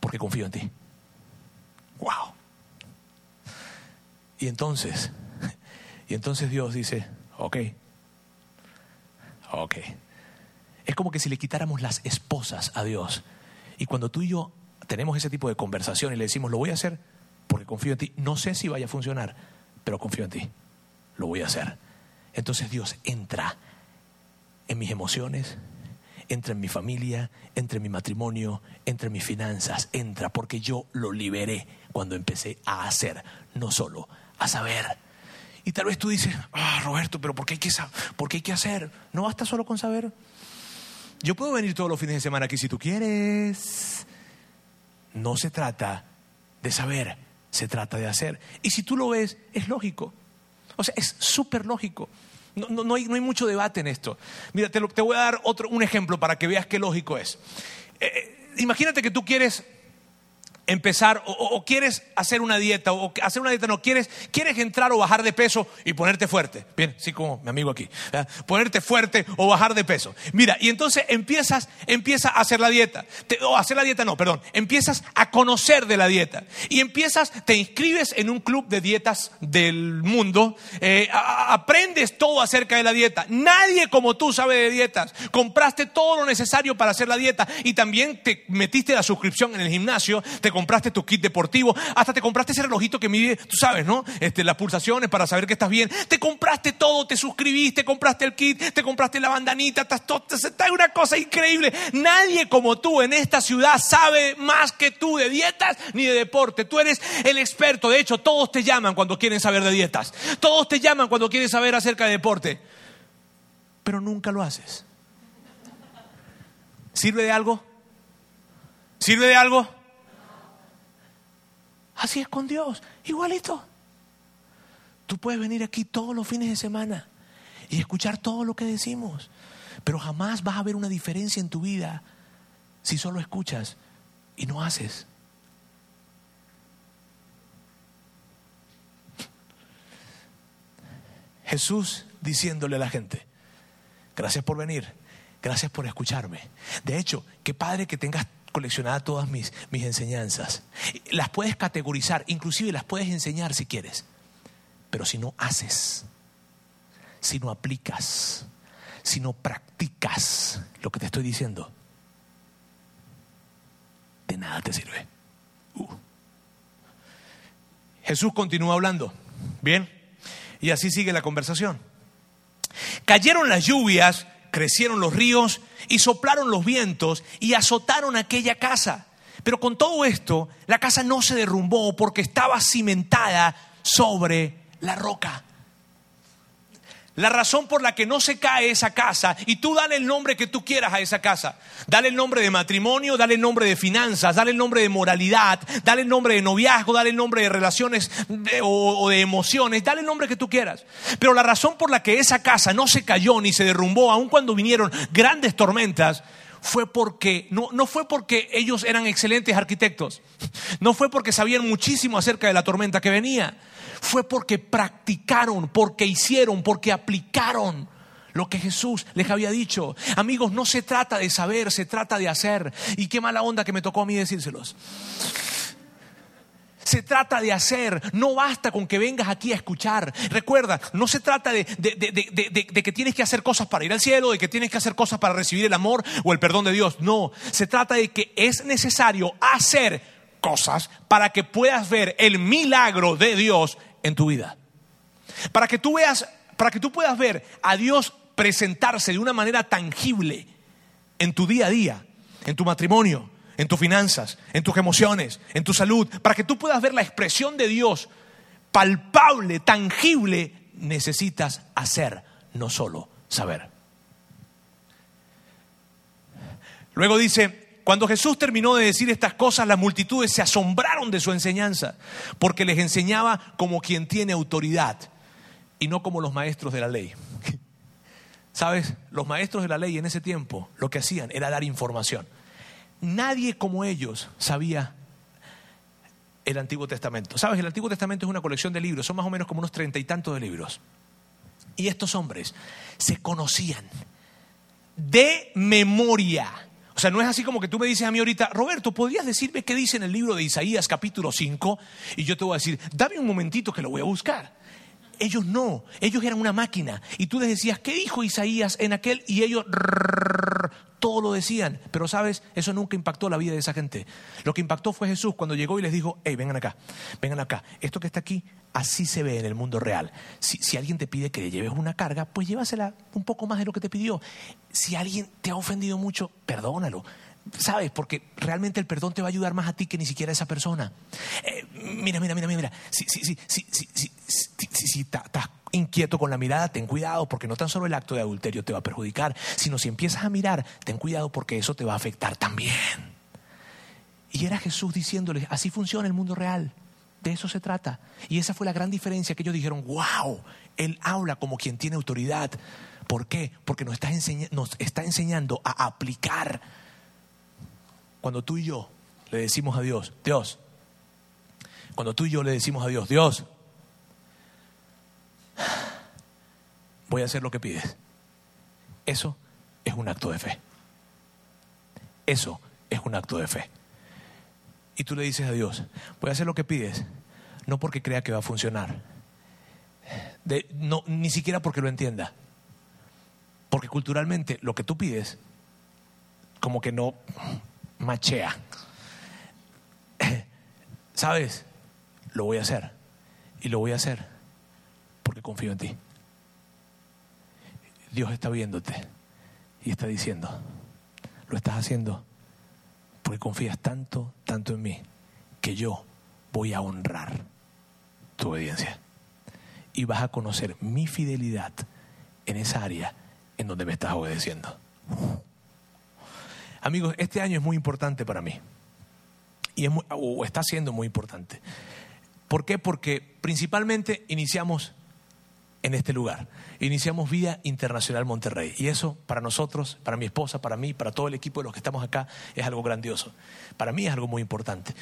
porque confío en ti. ¡Wow! Y entonces, y entonces Dios dice, ok, ok. Es como que si le quitáramos las esposas a Dios. Y cuando tú y yo tenemos ese tipo de conversación y le decimos, lo voy a hacer porque confío en ti, no sé si vaya a funcionar, pero confío en ti, lo voy a hacer. Entonces Dios entra en mis emociones, entra en mi familia, entra en mi matrimonio, entra en mis finanzas, entra porque yo lo liberé cuando empecé a hacer, no solo a saber. Y tal vez tú dices, ah, Roberto, pero ¿por qué, hay que, ¿por qué hay que hacer? No basta solo con saber. Yo puedo venir todos los fines de semana aquí si tú quieres. No se trata de saber, se trata de hacer. Y si tú lo ves, es lógico. O sea, es súper lógico. No, no, hay, no, hay, mucho debate en esto. Mira, te, te, voy a dar otro, un ejemplo para que veas qué lógico es. Eh, eh, imagínate que tú quieres empezar o, quieres hacer una dieta o hacer una dieta no quieres quieres entrar o bajar de peso y ponerte fuerte. Bien así como mi amigo aquí ponerte fuerte o bajar de peso. Mira y entonces empiezas empiezas a hacer la dieta. O hacer la dieta no perdón. Empiezas a conocer de la dieta. Y empiezas te inscribes en un club de dietas del mundo. Eh, aprendes todo acerca de la dieta. Nadie como tú sabe de dietas. Compraste todo lo necesario para hacer la dieta y también te metiste la suscripción en el gimnasio te compraste tu kit deportivo, hasta te compraste ese relojito que mide, tú sabes, ¿no? Este, las pulsaciones para saber que estás bien. Te compraste todo, te suscribiste, compraste el kit, te compraste la bandanita, estás está una cosa increíble. Nadie como tú en esta ciudad sabe más que tú de dietas ni de deporte. Tú eres el experto. De hecho, todos te llaman cuando quieren saber de dietas. Todos te llaman cuando quieren saber acerca de deporte. Pero nunca lo haces. ¿Sirve de algo? ¿Sirve de algo? Así es con Dios, igualito. Tú puedes venir aquí todos los fines de semana y escuchar todo lo que decimos, pero jamás vas a ver una diferencia en tu vida si solo escuchas y no haces. Jesús diciéndole a la gente, gracias por venir, gracias por escucharme. De hecho, qué padre que tengas coleccionadas todas mis, mis enseñanzas. Las puedes categorizar, inclusive las puedes enseñar si quieres. Pero si no haces, si no aplicas, si no practicas lo que te estoy diciendo, de nada te sirve. Uh. Jesús continúa hablando. Bien. Y así sigue la conversación. Cayeron las lluvias crecieron los ríos y soplaron los vientos y azotaron aquella casa. Pero con todo esto, la casa no se derrumbó porque estaba cimentada sobre la roca. La razón por la que no se cae esa casa, y tú dale el nombre que tú quieras a esa casa. Dale el nombre de matrimonio, dale el nombre de finanzas, dale el nombre de moralidad, dale el nombre de noviazgo, dale el nombre de relaciones o, o, de emociones, dale el nombre que tú quieras. Pero la razón por la que esa casa no se cayó ni se derrumbó, aun cuando vinieron grandes tormentas, fue porque, no, no fue porque ellos eran excelentes arquitectos, no fue porque sabían muchísimo acerca de la tormenta que venía fue porque practicaron, porque hicieron, porque aplicaron lo que Jesús les había dicho. Amigos, no se trata de saber, se trata de hacer. Y qué mala onda que me tocó a mí decírselos. Se trata de hacer, no basta con que vengas aquí a escuchar. Recuerda, no se trata de, que tienes que hacer cosas para ir al cielo, de que tienes que hacer cosas para recibir el amor o el perdón de Dios. No, se trata de que es necesario hacer cosas para que puedas ver el milagro de Dios en tu vida. Para que tú veas, para que tú puedas ver a Dios presentarse de una manera tangible en tu día a día, en tu matrimonio, en tus finanzas, en tus emociones, en tu salud, para que tú puedas ver la expresión de Dios palpable, tangible, necesitas hacer, no solo saber. Luego dice, cuando Jesús terminó de decir estas cosas, las multitudes se asombraron de su enseñanza, porque les enseñaba como quien tiene autoridad y no como los maestros de la ley. ¿Sabes? Los maestros de la ley en ese tiempo lo que hacían era dar información. Nadie como ellos sabía el Antiguo Testamento. ¿Sabes? El Antiguo Testamento es una colección de libros, son más o menos como unos treinta y tantos de libros. Y estos hombres se conocían de memoria. O sea, no es así como que tú me dices a mí ahorita, Roberto, ¿podrías decirme qué dice en el libro de Isaías capítulo 5? Y yo te voy a decir, dame un momentito que lo voy a buscar. Ellos no, ellos eran una máquina. Y tú les decías, ¿qué dijo Isaías en aquel? Y ellos todo lo decían. Pero sabes, eso nunca impactó la vida de esa gente. Lo que impactó fue Jesús cuando llegó y les dijo, hey, vengan acá, vengan acá. Esto que está aquí, así se ve en el mundo real. Si, si alguien te pide que le lleves una carga, pues llévasela un poco más de lo que te pidió. Si alguien te ha ofendido mucho, perdónalo. ¿Sabes? Porque realmente el perdón te va a ayudar más a ti que ni siquiera a esa persona. Eh, mira, mira, mira, mira. Si, si, si, estás inquieto con la mirada, ten cuidado porque no tan solo el acto de adulterio te va a perjudicar, sino si empiezas a mirar, ten cuidado porque eso te va a afectar también. Y era Jesús diciéndoles, así funciona el mundo real. De eso se trata. Y esa fue la gran diferencia que ellos dijeron, wow, Él habla como quien tiene autoridad. ¿Por qué? Porque nos está enseñando a aplicar cuando tú y yo le decimos a Dios, Dios, cuando tú y yo le decimos a Dios, Dios, voy a hacer lo que pides. Eso es un acto de fe. Eso es un acto de fe. Y tú le dices a Dios, voy a hacer lo que pides, no porque crea que va a funcionar, no, ni siquiera porque lo entienda, porque culturalmente lo que tú pides, como que no, machea. ¿Sabes? Lo voy a hacer. Y lo voy a hacer porque confío en ti. Dios está viéndote y está diciendo, lo estás haciendo porque confías tanto, tanto en mí, que yo voy a honrar tu obediencia. Y vas a conocer mi fidelidad en esa área en donde me estás obedeciendo. Amigos, este año es muy importante para mí. Y o está siendo muy importante. ¿Por qué? Porque principalmente iniciamos en este lugar. Iniciamos Vía Internacional Monterrey. Y eso para nosotros, para mi esposa, para mí, para todo el equipo de los que estamos acá, es algo grandioso. Para mí es algo muy importante.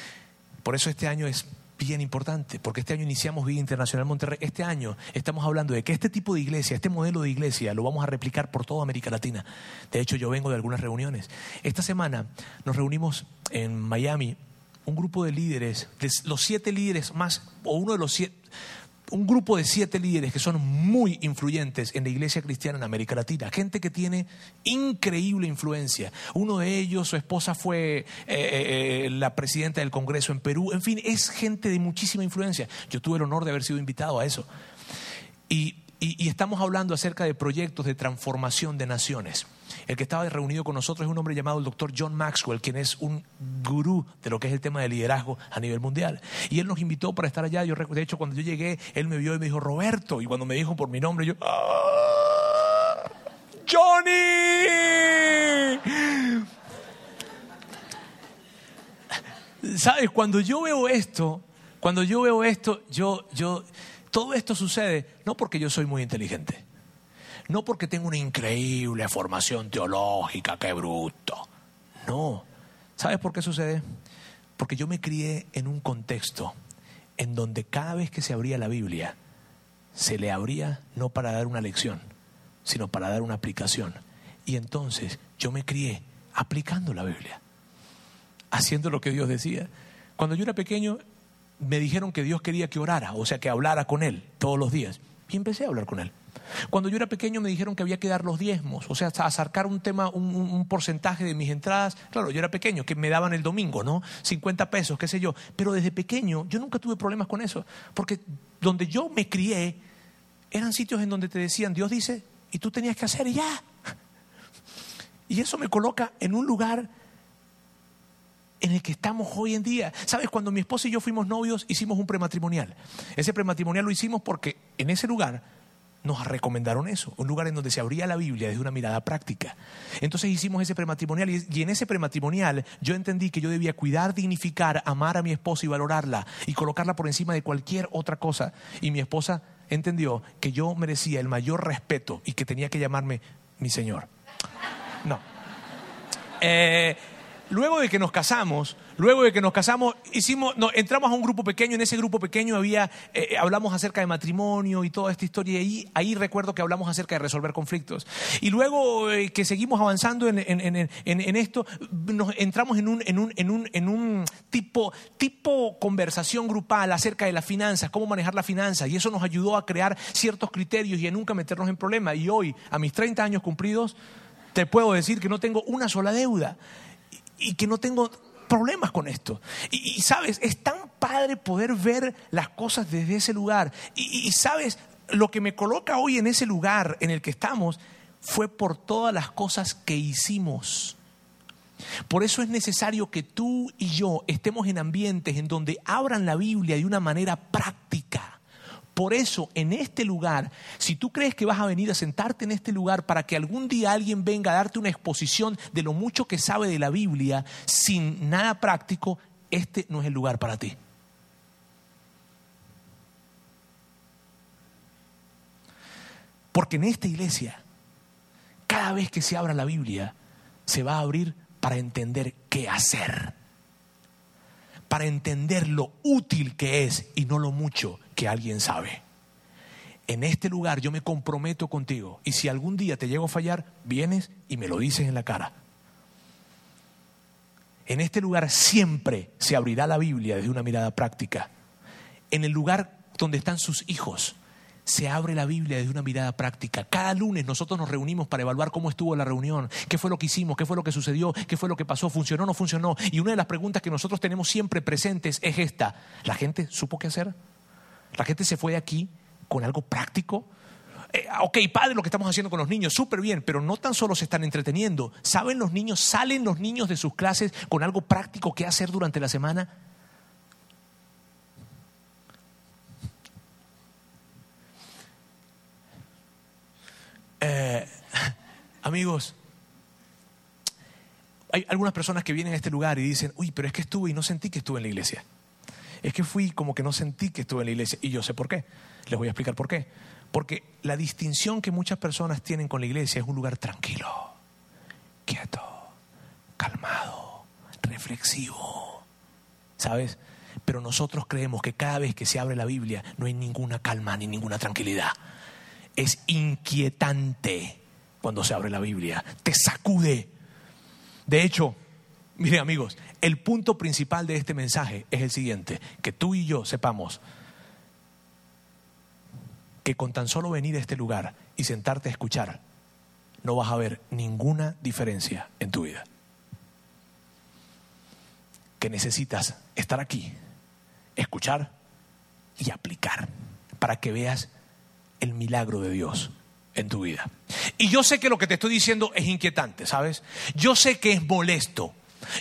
Por eso este año es bien importante, porque este año iniciamos Vida Internacional Monterrey. Este año estamos hablando de que este tipo de iglesia, este modelo de iglesia, lo vamos a replicar por toda América Latina. De hecho, yo vengo de algunas reuniones. Esta semana nos reunimos en Miami, un grupo de líderes, de los siete líderes más, o uno de los siete, un grupo de siete líderes que son muy influyentes en la iglesia cristiana en América Latina, gente que tiene increíble influencia. Uno de ellos, su esposa fue eh, eh, eh, la presidenta del Congreso en Perú, en fin, es gente de muchísima influencia. Yo tuve el honor de haber sido invitado a eso. Y, y estamos hablando acerca de proyectos de transformación de naciones. El que estaba reunido con nosotros es un hombre llamado el doctor John Maxwell, quien es un gurú de lo que es el tema de liderazgo a nivel mundial. Y él nos invitó para estar allá. Yo, de hecho, cuando yo llegué, él me vio y me dijo, Roberto. Y cuando me dijo por mi nombre, yo, ¡Ah! ¡Johnny! ¿Sabes? Cuando yo veo esto, cuando yo veo esto, yo, yo, todo esto sucede no porque yo soy muy inteligente. No porque tengo una increíble formación teológica, qué bruto. No. ¿Sabes por qué sucede? Porque yo me crié en un contexto en donde cada vez que se abría la Biblia, se le abría no para dar una lección, sino para dar una aplicación. Y entonces yo me crié aplicando la Biblia, haciendo lo que Dios decía. Cuando yo era pequeño, me dijeron que Dios quería que orara, o sea, que hablara con Él todos los días. Y empecé a hablar con Él. Cuando yo era pequeño me dijeron que había que dar los diezmos, o sea, acercar un tema, un, porcentaje de mis entradas. Claro, yo era pequeño, que me daban el domingo, ¿no? 50 pesos, qué sé yo. Pero desde pequeño yo nunca tuve problemas con eso, porque donde yo me crié eran sitios en donde te decían, Dios dice, y tú tenías que hacer y ya. Y eso me coloca en un lugar en el que estamos hoy en día. ¿Sabes? Cuando mi esposa y yo fuimos novios, hicimos un prematrimonial. Ese prematrimonial lo hicimos porque en ese lugar nos recomendaron eso, un lugar en donde se abría la Biblia desde una mirada práctica. Entonces hicimos ese prematrimonial y, en ese prematrimonial yo entendí que yo debía cuidar, dignificar, amar a mi esposa y valorarla y colocarla por encima de cualquier otra cosa. Y mi esposa entendió que yo merecía el mayor respeto y que tenía que llamarme mi Señor. No. Eh, luego de que nos casamos, luego de que nos casamos, hicimos, entramos a un grupo pequeño, en ese grupo pequeño había, eh, eh, hablamos acerca de matrimonio y toda esta historia, y ahí, recuerdo que hablamos acerca de resolver conflictos. Y luego que seguimos avanzando en, esto, nos entramos en un, en un, en un, en un tipo, tipo conversación grupal acerca de las finanzas, cómo manejar la finanza, y eso nos ayudó a crear ciertos criterios y a nunca meternos en problemas. Y hoy, a mis 30 años cumplidos, te puedo decir que no tengo una sola deuda y que no tengo problemas con esto. Y, sabes, es tan padre poder ver las cosas desde ese lugar. Y, y sabes, lo que me coloca hoy en ese lugar en el que estamos fue por todas las cosas que hicimos. Por eso es necesario que tú y yo estemos en ambientes en donde abran la Biblia de una manera práctica por eso, en este lugar, si tú crees que vas a venir a sentarte en este lugar para que algún día alguien venga a darte una exposición de lo mucho que sabe de la Biblia sin nada práctico, este no es el lugar para ti. Porque en esta iglesia, cada vez que se abra la Biblia, se va a abrir para entender qué hacer para entender lo útil que es y no lo mucho que alguien sabe. En este lugar yo me comprometo contigo y si algún día te llego a fallar, vienes y me lo dices en la cara. En este lugar siempre se abrirá la Biblia desde una mirada práctica. En el lugar donde están sus hijos, se abre la Biblia desde una mirada práctica. Cada lunes nosotros nos reunimos para evaluar cómo estuvo la reunión, qué fue lo que hicimos, qué fue lo que sucedió, qué fue lo que pasó, funcionó o no funcionó. Y una de las preguntas que nosotros tenemos siempre presentes es esta. ¿La gente supo qué hacer? ¿La gente se fue de aquí con algo práctico? Eh, ok, padre, lo que estamos haciendo con los niños, súper bien, pero no tan solo se están entreteniendo. ¿Saben los niños? ¿Salen los niños de sus clases con algo práctico que hacer durante la semana? Eh, amigos, hay algunas personas que vienen a este lugar y dicen, uy, pero es que estuve y no sentí que estuve en la iglesia. Es que fui como que no sentí que estuve en la iglesia. Y yo sé por qué. Les voy a explicar por qué. Porque la distinción que muchas personas tienen con la iglesia es un lugar tranquilo, quieto, calmado, reflexivo. ¿Sabes? Pero nosotros creemos que cada vez que se abre la Biblia no hay ninguna calma ni ninguna tranquilidad es inquietante cuando se abre la Biblia, te sacude. De hecho, miren amigos, el punto principal de este mensaje es el siguiente, que tú y yo sepamos que con tan solo venir a este lugar y sentarte a escuchar, no vas a ver ninguna diferencia en tu vida. Que necesitas estar aquí, escuchar y aplicar para que veas el milagro de Dios en tu vida. Y yo sé que lo que te estoy diciendo es inquietante, ¿sabes? Yo sé que es molesto.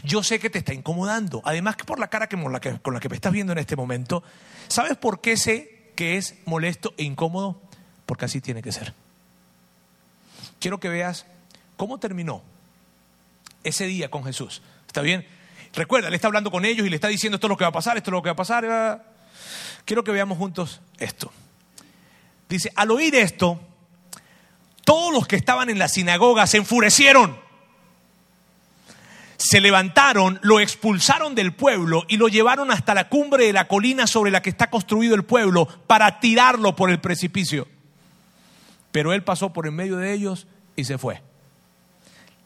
Yo sé que te está incomodando. Además que por la cara que, con, la que, con la que me estás viendo en este momento, ¿sabes por qué sé que es molesto e incómodo? Porque así tiene que ser. Quiero que veas cómo terminó ese día con Jesús. ¿Está bien? Recuerda, le está hablando con ellos y le está diciendo esto es lo que va a pasar, esto es lo que va a pasar. Quiero que veamos juntos esto. Dice, al oír esto, todos los que estaban en la sinagoga se enfurecieron. Se levantaron, lo expulsaron del pueblo y lo llevaron hasta la cumbre de la colina sobre la que está construido el pueblo para tirarlo por el precipicio. Pero él pasó por en medio de ellos y se fue.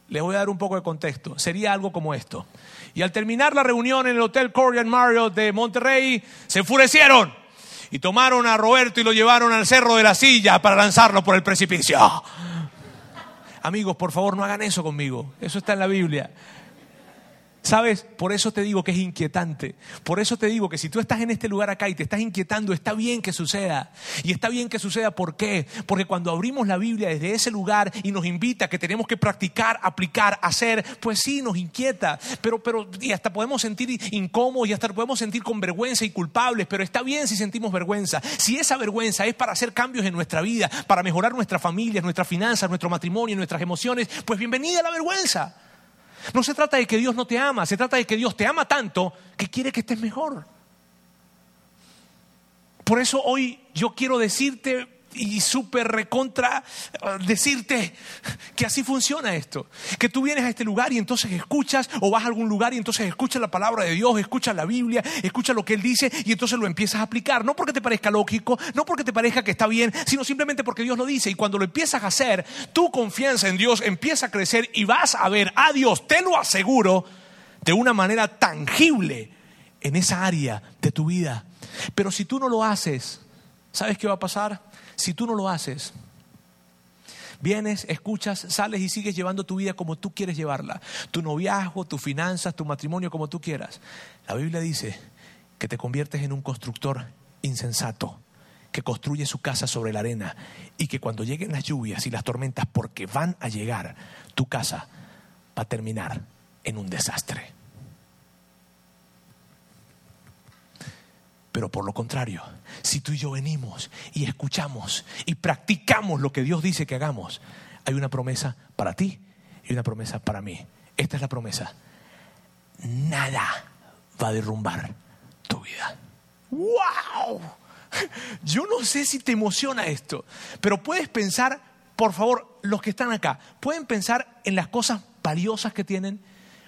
Les voy a dar un poco de contexto. Sería algo como esto. Y al terminar la reunión en el Hotel Korean Marriott de Monterrey, se enfurecieron y tomaron a Roberto y lo llevaron al cerro de la silla para lanzarlo por el precipicio. Amigos, por favor, no hagan eso conmigo. Eso está en la Biblia. ¿Sabes? Por eso te digo que es inquietante. Por eso te digo que si tú estás en este lugar acá y te estás inquietando, está bien que suceda. Y está bien que suceda, ¿por qué? Porque cuando abrimos la Biblia desde ese lugar y nos invita que tenemos que practicar, aplicar, hacer, pues sí, nos inquieta. Pero, pero, y hasta podemos sentir incómodos y hasta podemos sentir con vergüenza y culpables. Pero está bien si sentimos vergüenza. Si esa vergüenza es para hacer cambios en nuestra vida, para mejorar nuestra familia, nuestras finanzas, nuestro matrimonio, nuestras emociones, pues bienvenida a la vergüenza. No se trata de que Dios no te ama, se trata de que Dios te ama tanto que quiere que estés mejor. Por eso hoy yo quiero decirte y súper recontra uh, decirte que así funciona esto. Que tú vienes a este lugar y entonces escuchas, o vas a algún lugar y entonces escuchas la palabra de Dios, escuchas la Biblia, escuchas lo que Él dice y entonces lo empiezas a aplicar. No porque te parezca lógico, no porque te parezca que está bien, sino simplemente porque Dios lo dice. Y cuando lo empiezas a hacer, tu confianza en Dios empieza a crecer y vas a ver a Dios, te lo aseguro, de una manera tangible en esa área de tu vida. Pero si tú no lo haces, ¿sabes qué va a pasar? Si tú no lo haces, vienes, escuchas, sales y sigues llevando tu vida como tú quieres llevarla. Tu noviazgo, tus finanzas, tu matrimonio, como tú quieras. La Biblia dice que te conviertes en un constructor insensato que construye su casa sobre la arena y que cuando lleguen las lluvias y las tormentas, porque van a llegar, tu casa va a terminar en un desastre. Pero por lo contrario, si tú y yo venimos y escuchamos y practicamos lo que Dios dice que hagamos, hay una promesa para ti y una promesa para mí. Esta es la promesa. Nada va a derrumbar tu vida. ¡Wow! Yo no sé si te emociona esto, pero puedes pensar, por favor, los que están acá, pueden pensar en las cosas valiosas que tienen,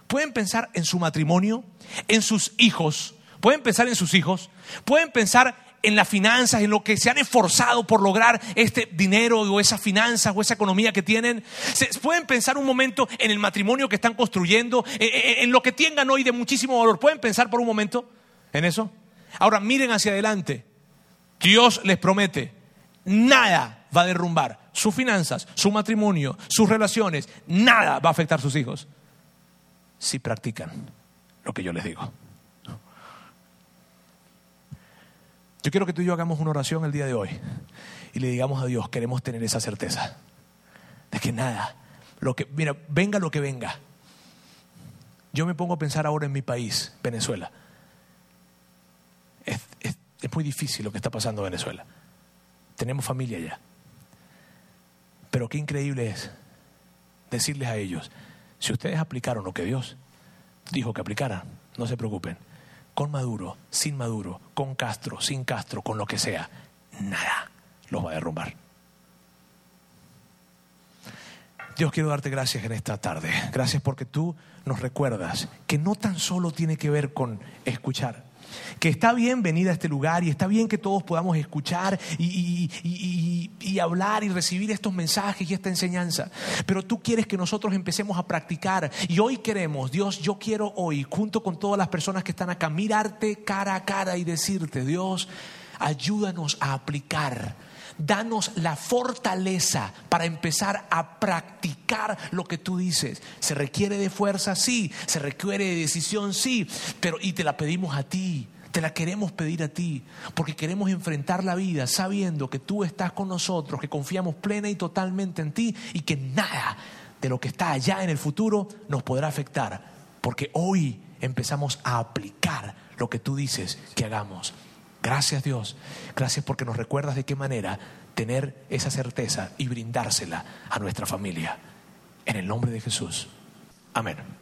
pueden pensar en su matrimonio, en sus hijos, pueden pensar en sus hijos, pueden pensar en las finanzas, en lo que se han esforzado por lograr este dinero o esas finanzas o esa economía que tienen. Se pueden pensar un momento en el matrimonio que están construyendo, eh, eh, en lo que tengan hoy de muchísimo valor. ¿Pueden pensar por un momento en eso? Ahora miren hacia adelante. Dios les promete, nada va a derrumbar sus finanzas, su matrimonio, sus relaciones, nada va a afectar a sus hijos si practican lo que yo les digo. Yo quiero que tú y yo hagamos una oración el día de hoy y le digamos a Dios, queremos tener esa certeza de que nada, lo que, mira, venga lo que venga. Yo me pongo a pensar ahora en mi país, Venezuela. Es, muy difícil lo que está pasando en Venezuela. Tenemos familia allá. Pero qué increíble es decirles a ellos, si ustedes aplicaron lo que Dios dijo que aplicaran, no se preocupen con Maduro, sin Maduro, con Castro, sin Castro, con lo que sea, nada los va a derrumbar. Dios quiero darte gracias en esta tarde. Gracias porque tú nos recuerdas que no tan solo tiene que ver con escuchar, que está bien venir a este lugar y está bien que todos podamos escuchar y, hablar y recibir estos mensajes y esta enseñanza. Pero tú quieres que nosotros empecemos a practicar y hoy queremos, Dios, yo quiero hoy, junto con todas las personas que están acá, mirarte cara a cara y decirte, Dios, ayúdanos a aplicar danos la fortaleza para empezar a practicar lo que tú dices. Se requiere de fuerza, sí, se requiere de decisión, sí, pero y te la pedimos a ti. Te la queremos pedir a ti, porque queremos enfrentar la vida sabiendo que tú estás con nosotros, que confiamos plena y totalmente en ti y que nada de lo que está allá en el futuro nos podrá afectar, porque hoy empezamos a aplicar lo que tú dices que hagamos. Gracias Dios, gracias porque nos recuerdas de qué manera tener esa certeza y brindársela a nuestra familia. En el nombre de Jesús. Amén.